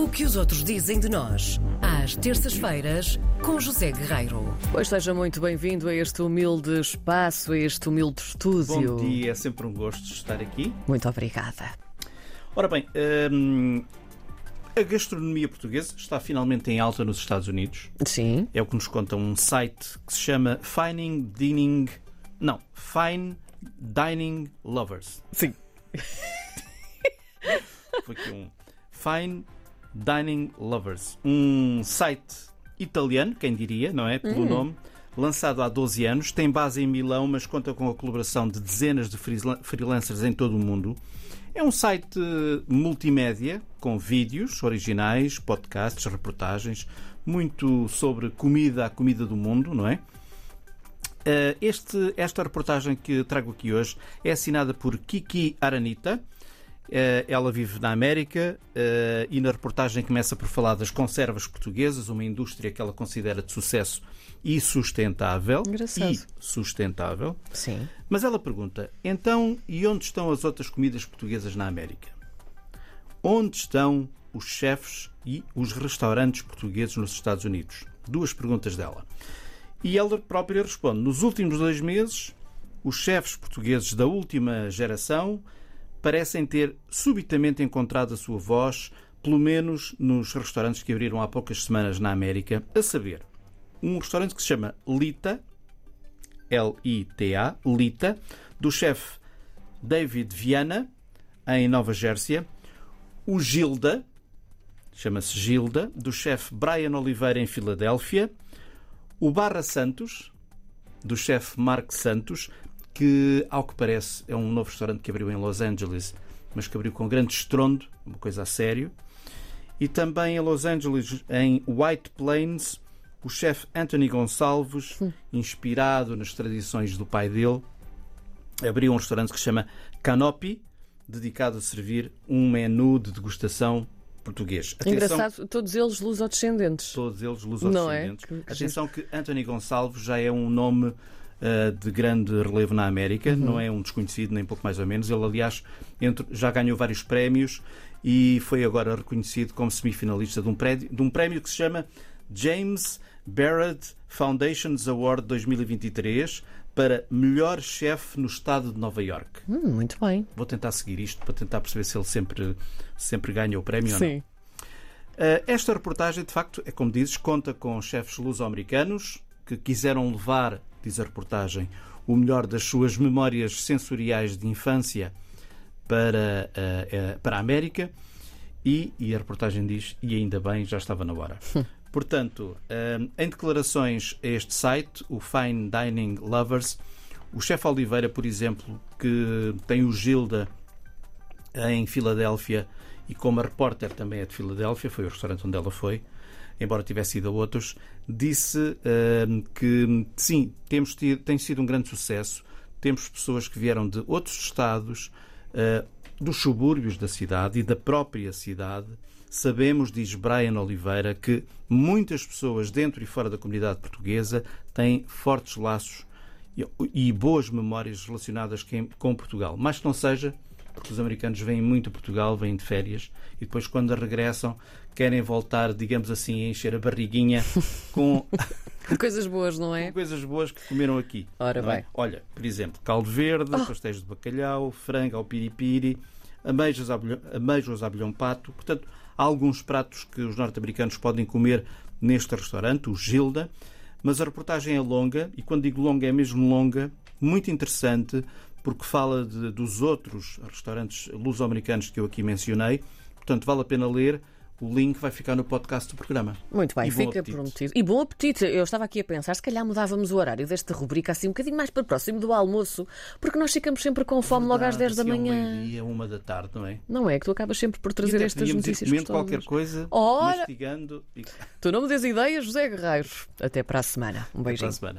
O que os outros dizem de nós, às terças-feiras, com José Guerreiro. Pois seja muito bem-vindo a este humilde espaço, a este humilde estúdio. Bom dia, é sempre um gosto estar aqui. Muito obrigada. Ora bem, hum, a gastronomia portuguesa está finalmente em alta nos Estados Unidos. Sim. É o que nos conta um site que se chama Fining Dining. Não, Fine Dining Lovers. Sim. Foi aqui um Fine Dining Lovers. Um site italiano, quem diria, não é? Pelo nome. Lançado há 12 anos, tem base em Milão, mas conta com a colaboração de dezenas de freela- freelancers em todo o mundo. É um site multimédia com vídeos originais, podcasts, reportagens, muito sobre comida, a comida do mundo, não é? Uh, este- esta reportagem que trago aqui hoje é assinada por Kiki Aranita. Uh, ela vive na América uh, e na reportagem começa por falar das conservas portuguesas, uma indústria que ela considera de sucesso e sustentável. Engraçado. E sustentável. Sim. Mas ela pergunta: então, e onde estão as outras comidas portuguesas na América? Onde estão os chefes e os restaurantes portugueses nos Estados Unidos? Duas perguntas dela. E ela própria responde: nos últimos dois meses, os chefes portugueses da última geração parecem ter subitamente encontrado a sua voz, pelo menos nos restaurantes que abriram há poucas semanas na América, a saber, um restaurante que se chama Lita, L-I-T-A, Lita, do chefe David Viana, em Nova Jersey, o Gilda, chama-se Gilda, do chefe Brian Oliveira, em Filadélfia, o Barra Santos, do chefe Mark Santos, que, ao que parece, é um novo restaurante que abriu em Los Angeles, mas que abriu com grande estrondo, uma coisa a sério. E também em Los Angeles, em White Plains, o chefe Anthony Gonçalves, inspirado nas tradições do pai dele, abriu um restaurante que se chama Canopy, dedicado a servir um menu de degustação português. Atenção- Engraçado, todos eles lusodescendentes. todos eles Não é? lusodescendentes. Que- que Atenção que Anthony Gonçalves já é um nome ah, de grande relevo na América, Uhum. não é um desconhecido, nem pouco mais ou menos. Ele, aliás, entre- já ganhou vários prémios e foi agora reconhecido como semifinalista de um, prédio- de um prémio que se chama James Barrett Foundations Award 2023 para melhor chefe no estado de Nova York. Hum, muito bem. Vou tentar seguir isto para tentar perceber se ele sempre, sempre ganha o prémio ou não. Sim. Uh, Esta reportagem, de facto, é como dizes, conta com chefes luso-americanos que quiseram levar, diz a reportagem, o melhor das suas memórias sensoriais de infância para, uh, uh, para a América e, e a reportagem diz, e ainda bem, já estava na hora. Portanto, um, em declarações a este site, o Fine Dining Lovers, o chefe Oliveira, por exemplo, que tem o Gilda em Filadélfia e como a repórter também é de Filadélfia, foi o restaurante onde ela foi, embora tivesse ido a outros, disse hum, que sim, temos tido, tem sido um grande sucesso. Temos pessoas que vieram de outros estados, uh, dos subúrbios da cidade e da própria cidade. Sabemos, diz Brian Oliveira, que muitas pessoas dentro e fora da comunidade portuguesa têm fortes laços e- boas memórias relacionadas com Portugal. Mais que não seja, porque os americanos vêm muito a Portugal, vêm de férias e depois, quando regressam, querem voltar, digamos assim, a encher a barriguinha com Coisas boas, não é? coisas boas que comeram aqui. Ora não é? bem. Olha, por exemplo, caldo verde, pastéis de bacalhau, frango ao piripiri, ameijos, ameijos à abelhão pato. Portanto, há alguns pratos que os norte-americanos podem comer neste restaurante, o Gilda. Mas a reportagem é longa, e quando digo longa é mesmo longa, muito interessante, porque fala de- dos outros restaurantes luso-americanos que eu aqui mencionei. Portanto, vale a pena ler. O link vai ficar no podcast do programa. Muito bem, E fica prometido. E bom apetite. Eu estava aqui a pensar, se calhar mudávamos o horário desta rubrica assim um bocadinho mais para próximo do almoço, porque nós ficamos sempre com fome logo às 10 da ao manhã. meio-dia, uma da tarde, não é? Não é? Que tu acabas sempre por trazer até estas podíamos ir notícias comendo qualquer coisa, Ora! mastigando e Tu não me des ideias, José Guerreiro. Até para a semana. Um para beijinho. a semana.